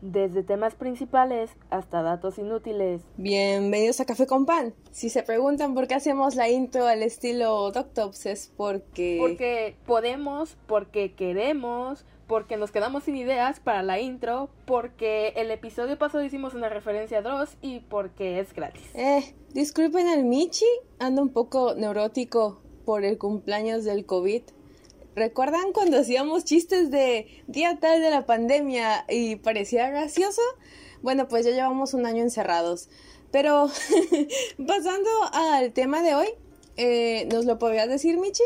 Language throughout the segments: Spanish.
desde temas principales hasta datos inútiles. Bienvenidos a Café con Pan. Si se preguntan por qué hacemos la intro al estilo Doctops es porque... Porque podemos, porque queremos, porque nos quedamos sin ideas para la intro, porque el episodio pasado hicimos una referencia a Dross y porque es gratis. Eh, disculpen al Michi, ando un poco neurótico por el cumpleaños del COVID. ¿Recuerdan cuando hacíamos chistes de día tal de la pandemia y parecía gracioso? Bueno, pues ya llevamos un año encerrados. Pero pasando al tema de hoy, eh, ¿nos lo podrías decir, Michi?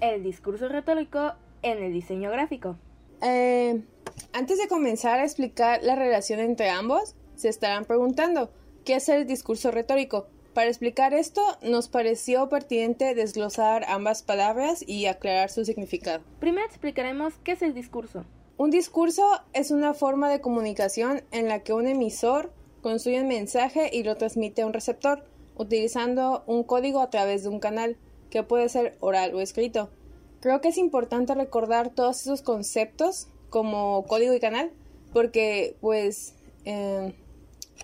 El discurso retórico en el diseño gráfico. Eh, antes de comenzar a explicar la relación entre ambos, se estarán preguntando, ¿qué es el discurso retórico? Para explicar esto, nos pareció pertinente desglosar ambas palabras y aclarar su significado. Primero explicaremos qué es el discurso. Un discurso es una forma de comunicación en la que un emisor construye un mensaje y lo transmite a un receptor, utilizando un código a través de un canal, que puede ser oral o escrito. Creo que es importante recordar todos esos conceptos como código y canal, porque pues eh,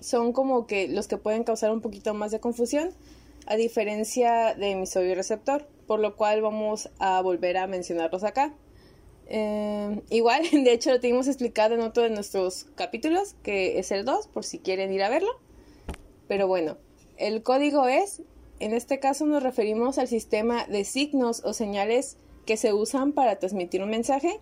son como que los que pueden causar un poquito más de confusión, a diferencia de emisor y receptor, por lo cual vamos a volver a mencionarlos acá. Eh, igual, de hecho lo tenemos explicado en otro de nuestros capítulos, que es el 2, por si quieren ir a verlo. Pero bueno, el código es, en este caso nos referimos al sistema de signos o señales que se usan para transmitir un mensaje.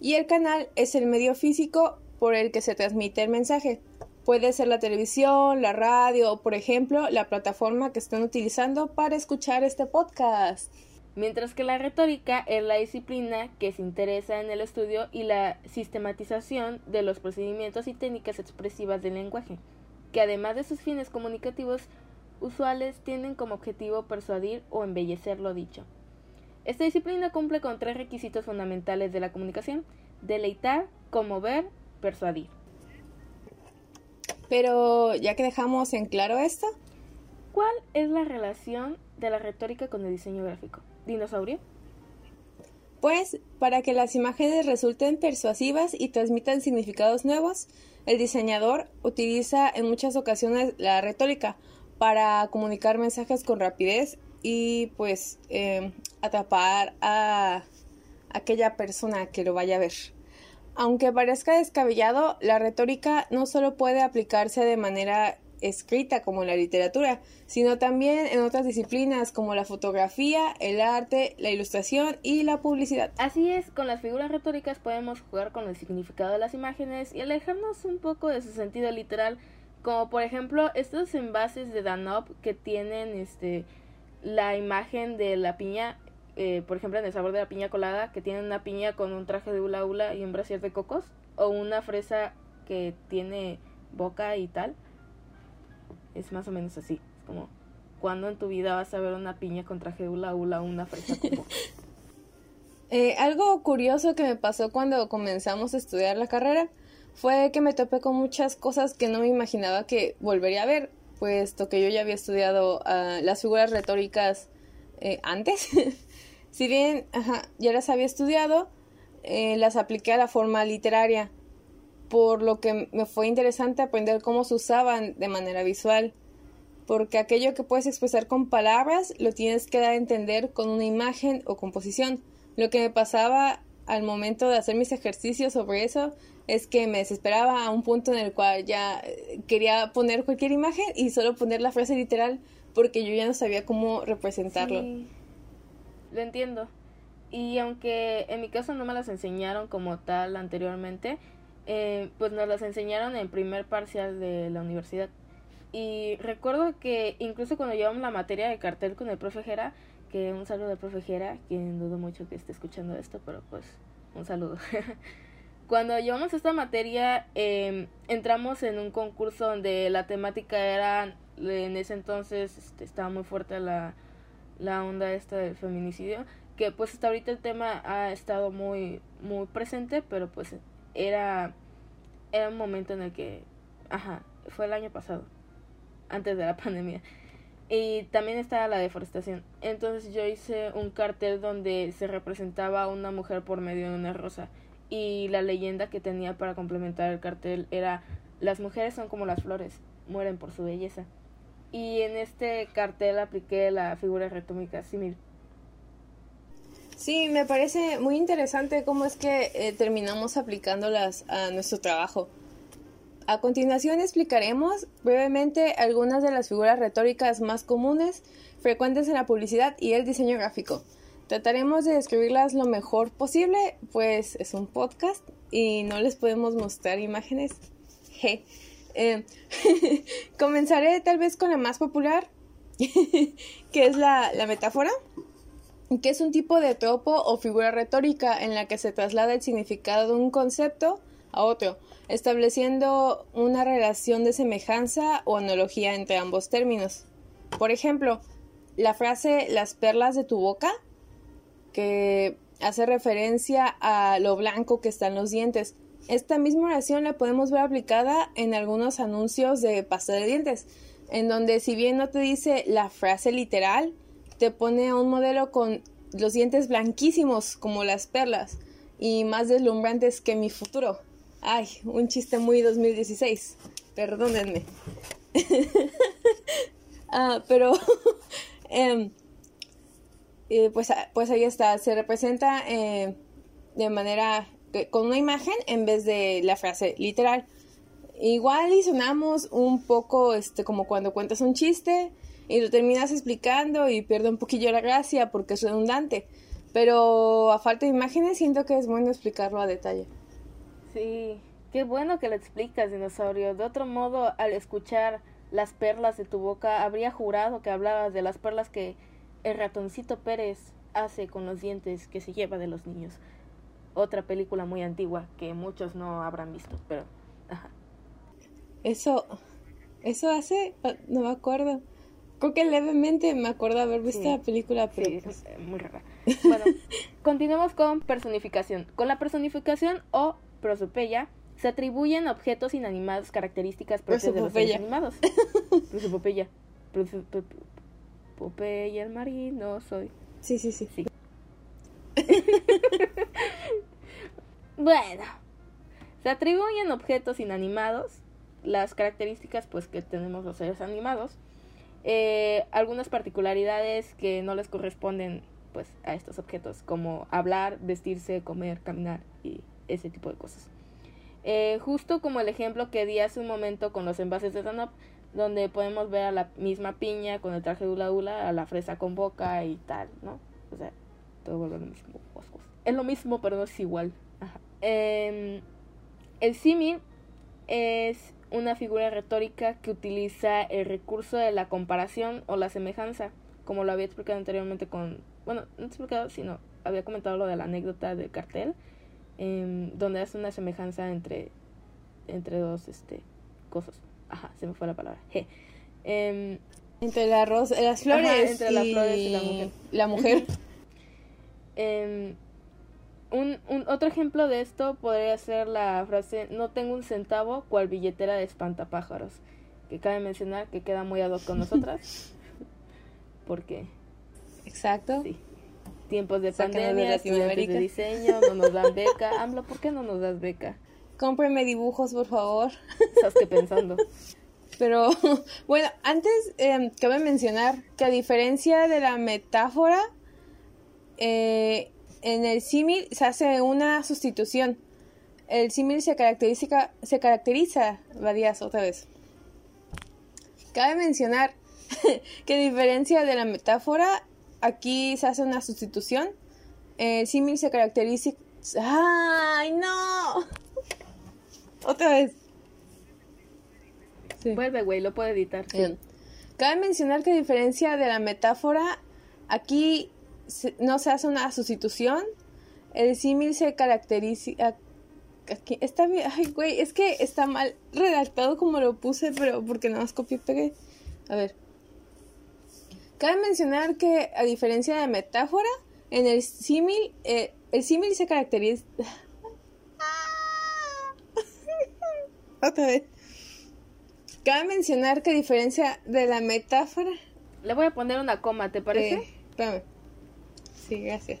Y el canal es el medio físico por el que se transmite el mensaje. Puede ser la televisión, la radio o, por ejemplo, la plataforma que están utilizando para escuchar este podcast. Mientras que la retórica es la disciplina que se interesa en el estudio y la sistematización de los procedimientos y técnicas expresivas del lenguaje, que además de sus fines comunicativos usuales tienen como objetivo persuadir o embellecer lo dicho. Esta disciplina cumple con tres requisitos fundamentales de la comunicación, deleitar, conmover, persuadir. Pero ya que dejamos en claro esto, ¿cuál es la relación de la retórica con el diseño gráfico? ¿Dinosaurio? Pues, para que las imágenes resulten persuasivas y transmitan significados nuevos, el diseñador utiliza en muchas ocasiones la retórica para comunicar mensajes con rapidez y pues eh, atrapar a aquella persona que lo vaya a ver. Aunque parezca descabellado, la retórica no solo puede aplicarse de manera escrita como en la literatura, sino también en otras disciplinas como la fotografía, el arte, la ilustración y la publicidad. Así es, con las figuras retóricas podemos jugar con el significado de las imágenes y alejarnos un poco de su sentido literal, como por ejemplo estos envases de Danop que tienen este la imagen de la piña eh, por ejemplo, en el sabor de la piña colada, que tiene una piña con un traje de hula hula y un brasier de cocos, o una fresa que tiene boca y tal. Es más o menos así. Es como, ¿cuándo en tu vida vas a ver una piña con traje de hula hula o una fresa con boca? eh, algo curioso que me pasó cuando comenzamos a estudiar la carrera fue que me topé con muchas cosas que no me imaginaba que volvería a ver, puesto que yo ya había estudiado uh, las figuras retóricas eh, antes. Si bien ya las había estudiado, eh, las apliqué a la forma literaria, por lo que me fue interesante aprender cómo se usaban de manera visual, porque aquello que puedes expresar con palabras lo tienes que dar a entender con una imagen o composición. Lo que me pasaba al momento de hacer mis ejercicios sobre eso es que me desesperaba a un punto en el cual ya eh, quería poner cualquier imagen y solo poner la frase literal porque yo ya no sabía cómo representarlo lo entiendo. Y aunque en mi caso no me las enseñaron como tal anteriormente, eh, pues nos las enseñaron en primer parcial de la universidad. Y recuerdo que incluso cuando llevamos la materia de cartel con el profe Jera, que un saludo al profe Jera, quien dudo mucho que esté escuchando esto, pero pues un saludo. cuando llevamos esta materia, eh, entramos en un concurso donde la temática era, en ese entonces este, estaba muy fuerte la la onda esta del feminicidio, que pues hasta ahorita el tema ha estado muy muy presente, pero pues era era un momento en el que ajá, fue el año pasado, antes de la pandemia. Y también estaba la deforestación. Entonces yo hice un cartel donde se representaba a una mujer por medio de una rosa. y la leyenda que tenía para complementar el cartel era las mujeres son como las flores, mueren por su belleza. Y en este cartel apliqué la figura retómica símil. Sí, me parece muy interesante cómo es que eh, terminamos aplicándolas a nuestro trabajo. A continuación explicaremos brevemente algunas de las figuras retóricas más comunes, frecuentes en la publicidad y el diseño gráfico. Trataremos de describirlas lo mejor posible, pues es un podcast y no les podemos mostrar imágenes. Eh, comenzaré tal vez con la más popular, que es la, la metáfora, que es un tipo de tropo o figura retórica en la que se traslada el significado de un concepto a otro, estableciendo una relación de semejanza o analogía entre ambos términos. Por ejemplo, la frase las perlas de tu boca, que hace referencia a lo blanco que están los dientes. Esta misma oración la podemos ver aplicada en algunos anuncios de pasta de dientes, en donde si bien no te dice la frase literal, te pone un modelo con los dientes blanquísimos como las perlas y más deslumbrantes que mi futuro. Ay, un chiste muy 2016. Perdónenme. ah, pero eh, pues, pues ahí está. Se representa eh, de manera con una imagen en vez de la frase literal. Igual y sonamos un poco este como cuando cuentas un chiste y lo terminas explicando y pierde un poquillo la gracia porque es redundante. Pero a falta de imágenes siento que es bueno explicarlo a detalle. Sí, qué bueno que lo explicas, dinosaurio. De otro modo, al escuchar las perlas de tu boca, habría jurado que hablabas de las perlas que el ratoncito Pérez hace con los dientes que se lleva de los niños. Otra película muy antigua que muchos no habrán visto, pero... Ajá. Eso... Eso hace... No me acuerdo. Creo que levemente me acuerdo haber visto la película, pero... Sí, pues... muy rara. Bueno, continuemos con personificación. Con la personificación o prosopeya se atribuyen objetos inanimados características propias de los seres animados. Prosopopeya. Prosopopeya, el marino, soy. Sí, sí, sí. sí. Bueno, se atribuyen objetos inanimados las características pues que tenemos los seres animados. Eh, algunas particularidades que no les corresponden pues a estos objetos como hablar, vestirse, comer, caminar y ese tipo de cosas. Eh, justo como el ejemplo que di hace un momento con los envases de Danop, donde podemos ver a la misma piña con el traje de hula hula, a la fresa con boca y tal, ¿no? O sea, todo lo mismo. Es lo mismo, pero no es igual. Eh, el símil es una figura retórica que utiliza el recurso de la comparación o la semejanza, como lo había explicado anteriormente con, bueno, no explicado, sino había comentado lo de la anécdota del cartel eh, donde hace una semejanza entre, entre dos este, cosas. Ajá, se me fue la palabra. Eh, entre la rosa, las flores, ajá, entre las flores y la mujer. La mujer. eh, un, un, otro ejemplo de esto podría ser la frase no tengo un centavo cual billetera de espantapájaros que cabe mencionar que queda muy ad hoc con nosotras porque exacto sí tiempos de pandemia, estudiantes de diseño, no nos dan beca. AMLO, ¿por qué no nos das beca? Cómpreme dibujos, por favor. Estás que pensando. Pero, bueno, antes eh, cabe mencionar que a diferencia de la metáfora, eh, en el símil se hace una sustitución. El símil se caracteriza, se caracteriza, varias otra vez. Cabe mencionar que a diferencia de la metáfora, aquí se hace una sustitución. El símil se caracteriza. ¡Ay, no! Otra vez. Sí. Vuelve, güey, lo puedo editar. Bien. Cabe mencionar que a diferencia de la metáfora, aquí no se hace una sustitución. El símil se caracteriza. Aquí está bien. Ay, güey, es que está mal redactado como lo puse, pero porque no más copié y pegué. A ver. Cabe mencionar que, a diferencia de la metáfora, en el símil, eh, el símil se caracteriza. Otra vez. Cabe mencionar que, a diferencia de la metáfora. Le voy a poner una coma, ¿te parece? Eh, espérame. Sí, gracias.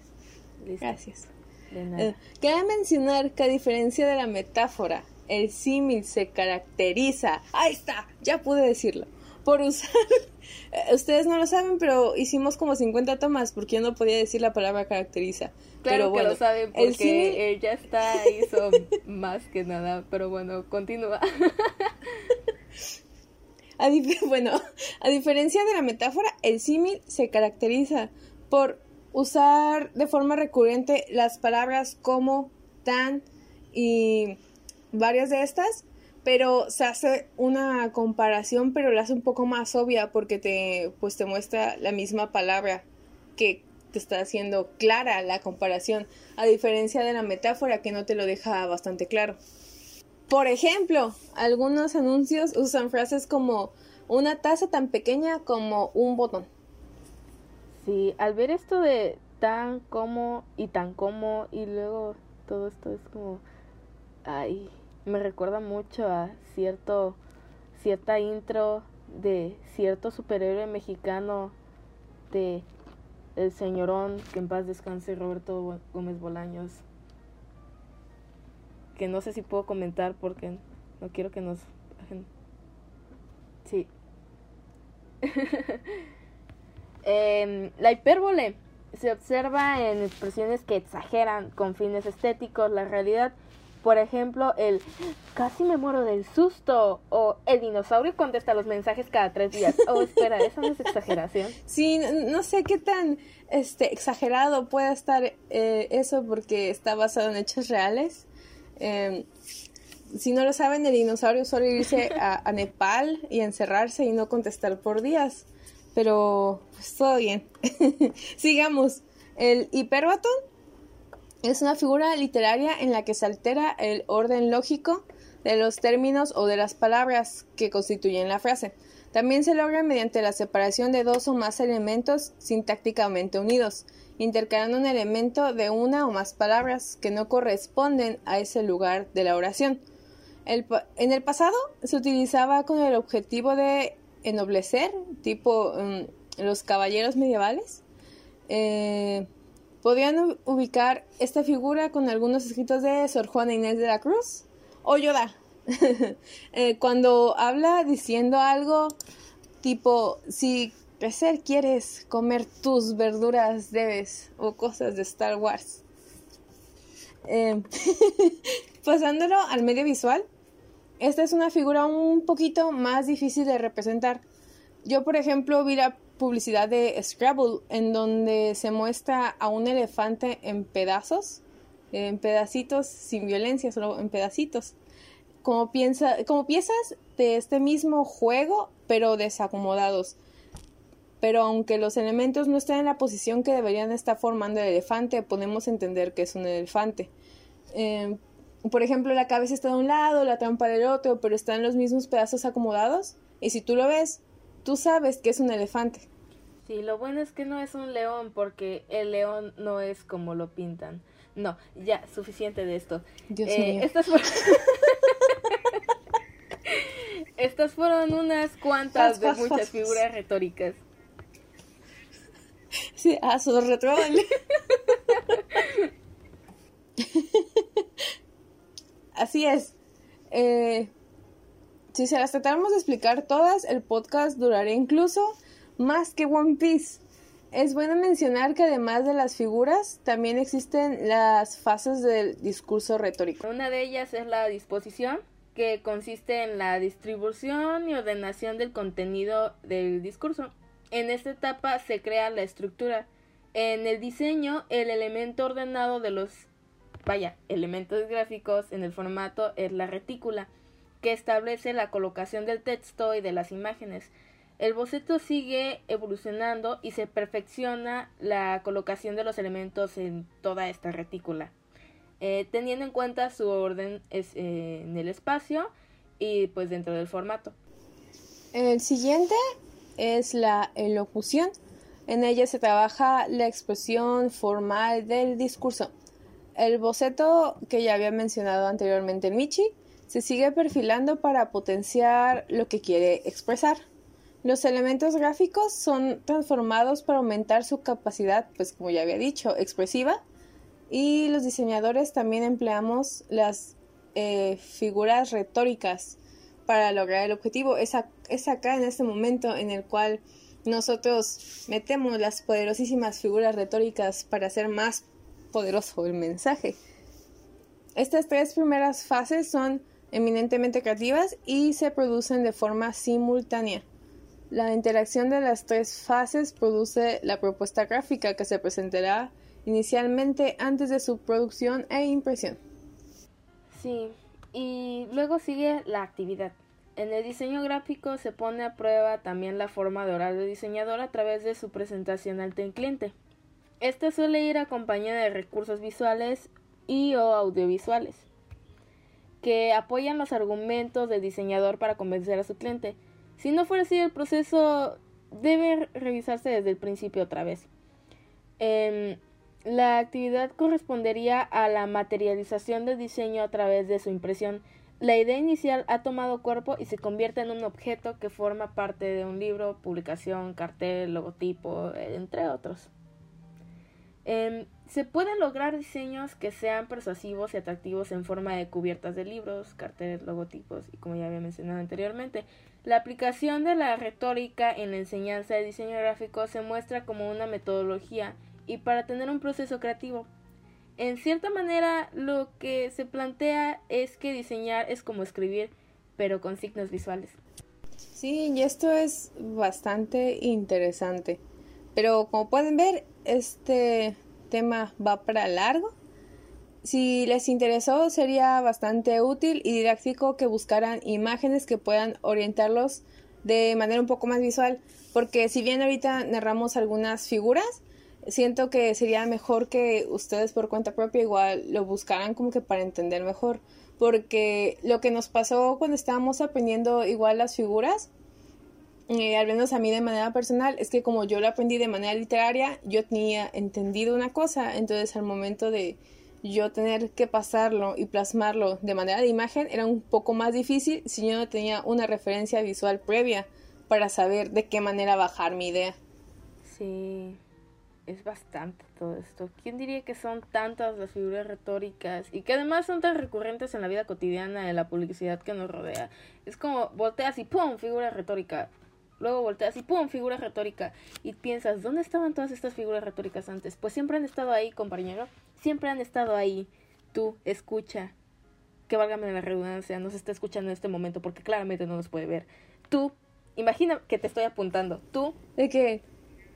Listo. Gracias. De nada. Eh, Cabe mencionar que a diferencia de la metáfora, el símil se caracteriza. Ahí está, ya pude decirlo. Por usar. eh, Ustedes no lo saben, pero hicimos como 50 tomas porque yo no podía decir la palabra caracteriza. Claro pero que lo saben el porque símil- él ya está, hizo más que nada, pero bueno, continúa. A bueno, a diferencia de la metáfora, el símil se caracteriza por usar de forma recurrente las palabras como, tan y varias de estas, pero se hace una comparación, pero la hace un poco más obvia porque te, pues te muestra la misma palabra que te está haciendo clara la comparación, a diferencia de la metáfora que no te lo deja bastante claro. Por ejemplo, algunos anuncios usan frases como una taza tan pequeña como un botón. Sí, al ver esto de tan como y tan como y luego todo esto es como, ay, me recuerda mucho a cierto, cierta intro de cierto superhéroe mexicano de el señorón, que en paz descanse Roberto Gómez Bolaños, que no sé si puedo comentar porque no quiero que nos... Sí. Em, la hipérbole se observa en expresiones que exageran con fines estéticos la realidad. Por ejemplo, el casi me muero del susto o el dinosaurio contesta los mensajes cada tres días. Oh, espera, eso no es exageración. Sí, no sé qué tan este, exagerado pueda estar eh, eso porque está basado en hechos reales. Eh, si no lo saben, el dinosaurio suele irse a Nepal y encerrarse y no contestar por días. Pero, pues todo bien. Sigamos. El hiperbatón es una figura literaria en la que se altera el orden lógico de los términos o de las palabras que constituyen la frase. También se logra mediante la separación de dos o más elementos sintácticamente unidos, intercalando un elemento de una o más palabras que no corresponden a ese lugar de la oración. El en el pasado se utilizaba con el objetivo de ennoblecer, tipo mm, los caballeros medievales. Eh, podrían ubicar esta figura con algunos escritos de Sor Juana Inés de la Cruz o Yoda. Eh, cuando habla diciendo algo tipo, si crecer quieres comer tus verduras debes o cosas de Star Wars. Eh, pasándolo al medio visual, esta es una figura un poquito más difícil de representar. Yo, por ejemplo, vi la publicidad de Scrabble en donde se muestra a un elefante en pedazos, en pedacitos, sin violencia, solo en pedacitos. Como, piezas de este mismo juego, pero desacomodados. Pero aunque los elementos no estén en la posición que deberían estar formando el elefante, podemos entender que es un elefante. Eh, por ejemplo, la cabeza está de un lado, la trampa del otro, pero están los mismos pedazos acomodados. Y si tú lo ves, tú sabes que es un elefante. Sí, lo bueno es que no es un león porque el león no es como lo pintan. No, ya, suficiente de esto. Dios Eh, mío. Estas fueron... Estas fueron unas cuantas de muchas figuras retóricas. Sí, a su retrol. Así es. Eh, si se las tratáramos de explicar todas, el podcast duraría incluso más que One Piece. Es bueno mencionar que además de las figuras, también existen las fases del discurso retórico. Una de ellas es la disposición, que consiste en la distribución y ordenación del contenido del discurso. En esta etapa se crea la estructura. En el diseño, el elemento ordenado de los, vaya, elementos gráficos en el formato es la retícula, que establece la colocación del texto y de las imágenes. El boceto sigue evolucionando y se perfecciona la colocación de los elementos en toda esta retícula eh, teniendo en cuenta su orden eh, en el espacio y pues dentro del formato. El siguiente es la elocución. En ella se trabaja la expresión formal del discurso. El boceto que ya había mencionado anteriormente en Michi se sigue perfilando para potenciar lo que quiere expresar. Los elementos gráficos son transformados para aumentar su capacidad, pues como ya había dicho, expresiva Y los diseñadores también empleamos las eh, figuras retóricas para lograr el objetivo. Es, es acá en este momento en el cual nosotros metemos las poderosísimas figuras retóricas para hacer más poderoso el mensaje. Estas tres primeras fases son eminentemente creativas y se producen de forma simultánea. La interacción de las tres fases produce la propuesta gráfica que se presentará inicialmente antes de su producción e impresión. Sí, y luego sigue la actividad. En el diseño gráfico se pone a prueba también la forma de orar del diseñador a través de su presentación al cliente. Esta suele ir acompañada de recursos visuales y o audiovisuales que apoyan los argumentos del diseñador para convencer a su cliente. Si no fuera así, el proceso debe revisarse desde el principio otra vez. Em, la actividad correspondería a la materialización del diseño a través de su impresión. La idea inicial ha tomado cuerpo y se convierte en un objeto que forma parte de un libro, publicación, cartel, logotipo, entre otros. Em, se pueden lograr diseños que sean persuasivos y atractivos en forma de cubiertas de libros, carteles, logotipos y como ya había mencionado anteriormente. La aplicación de la retórica en la enseñanza de diseño gráfico se muestra como una metodología y para tener un proceso creativo. En cierta manera, lo que se plantea es que diseñar es como escribir, pero con signos visuales. Sí, y esto es bastante interesante. Pero como pueden ver, este tema va para largo. Si les interesó, sería bastante útil y didáctico que buscaran imágenes que puedan orientarlos de manera un poco más visual, porque si bien ahorita narramos algunas figuras, siento que sería mejor que ustedes por cuenta propia igual lo buscaran como que para entender mejor, porque lo que nos pasó cuando estábamos aprendiendo igual las figuras, eh, al menos a mí de manera personal, es que como yo lo aprendí de manera literaria, yo tenía entendido una cosa, entonces al momento de yo tener que pasarlo y plasmarlo de manera de imagen era un poco más difícil si yo no tenía una referencia visual previa para saber de qué manera bajar mi idea. Sí, es bastante todo esto. ¿Quién diría que son tantas las figuras retóricas y que además son tan recurrentes en la vida cotidiana de la publicidad que nos rodea? Es como volteas y ¡pum! figura retórica. Luego volteas y ¡pum! figura retórica. Y piensas, ¿dónde estaban todas estas figuras retóricas antes? Pues siempre han estado ahí, compañero. Siempre han estado ahí. Tú, escucha. Que válgame la redundancia, no se está escuchando en este momento porque claramente no nos puede ver. Tú, imagina que te estoy apuntando. Tú. ¿De qué?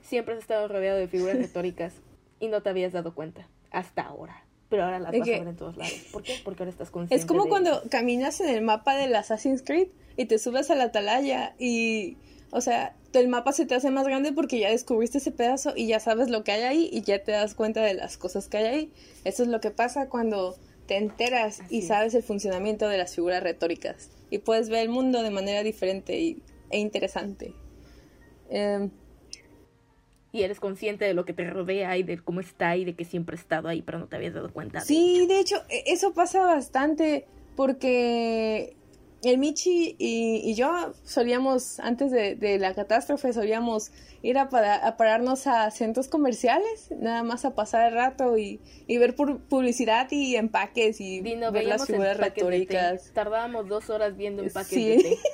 Siempre has estado rodeado de figuras retóricas y no te habías dado cuenta. Hasta ahora. Pero ahora las vas a ver en todos lados. ¿Por qué? Porque ahora estás consciente. Es como cuando caminas en el mapa del Assassin's Creed y te subes a la atalaya y o sea, el mapa se te hace más grande porque ya descubriste ese pedazo y ya sabes lo que hay ahí y ya te das cuenta de las cosas que hay ahí. Eso es lo que pasa cuando te enteras y sabes el funcionamiento de las figuras retóricas y puedes ver el mundo de manera diferente y, e interesante. Em, y eres consciente de lo que te rodea y de cómo está y de que siempre ha estado ahí, pero no te habías dado cuenta. Sí, de hecho, e, eso pasa bastante porque el Michi y, yo solíamos, antes de, la catástrofe, solíamos ir a, pararnos a centros comerciales, nada más a pasar el rato y, ver publicidad y empaques y ver las figuras retóricas. Tardábamos dos horas viendo empaques de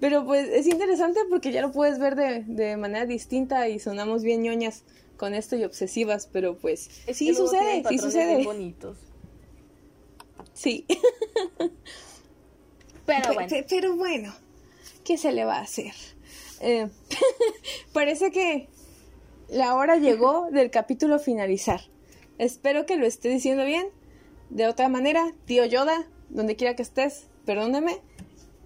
Pero pues es interesante porque ya lo puedes ver de, manera distinta y sonamos bien ñoñas con esto y obsesivas, pero pues sí sucede, sí sucede. Bonitos. Sí. Pero bueno. Pero bueno, ¿qué se le va a hacer? Eh, parece que la hora llegó del capítulo finalizar. Espero que lo esté diciendo bien. De otra manera, tío Yoda, donde quiera que estés, perdóneme.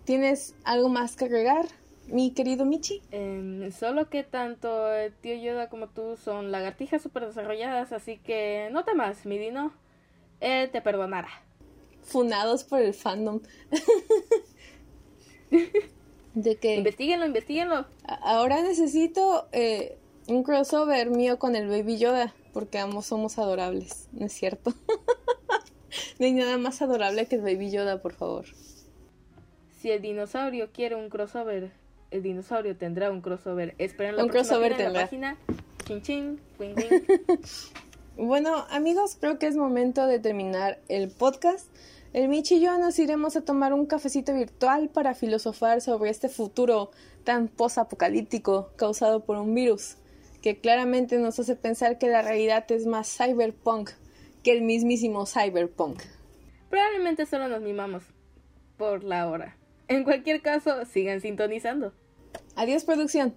¿Tienes algo más que agregar, mi querido Michi? Em, solo que tanto el tío Yoda como tú son lagartijas súper desarrolladas, así que no temas, mi Dino. Él te perdonará funados por el fandom. de que investiguenlo, investiguenlo. Ahora necesito eh, un crossover mío con el Baby Yoda, porque ambos somos adorables, ¿no es cierto? no hay nada más adorable que el Baby Yoda, por favor. Si el dinosaurio quiere un crossover, el dinosaurio tendrá un crossover. Esperen la un crossover en la página. Chin chin, Bueno, amigos, creo que es momento de terminar el podcast. El Michi y yo nos iremos a tomar un cafecito virtual para filosofar sobre este futuro tan posapocalíptico causado por un virus, que claramente nos hace pensar que la realidad es más cyberpunk que el mismísimo cyberpunk. Probablemente solo nos mimamos por la hora. En cualquier caso, sigan sintonizando. Adiós, producción.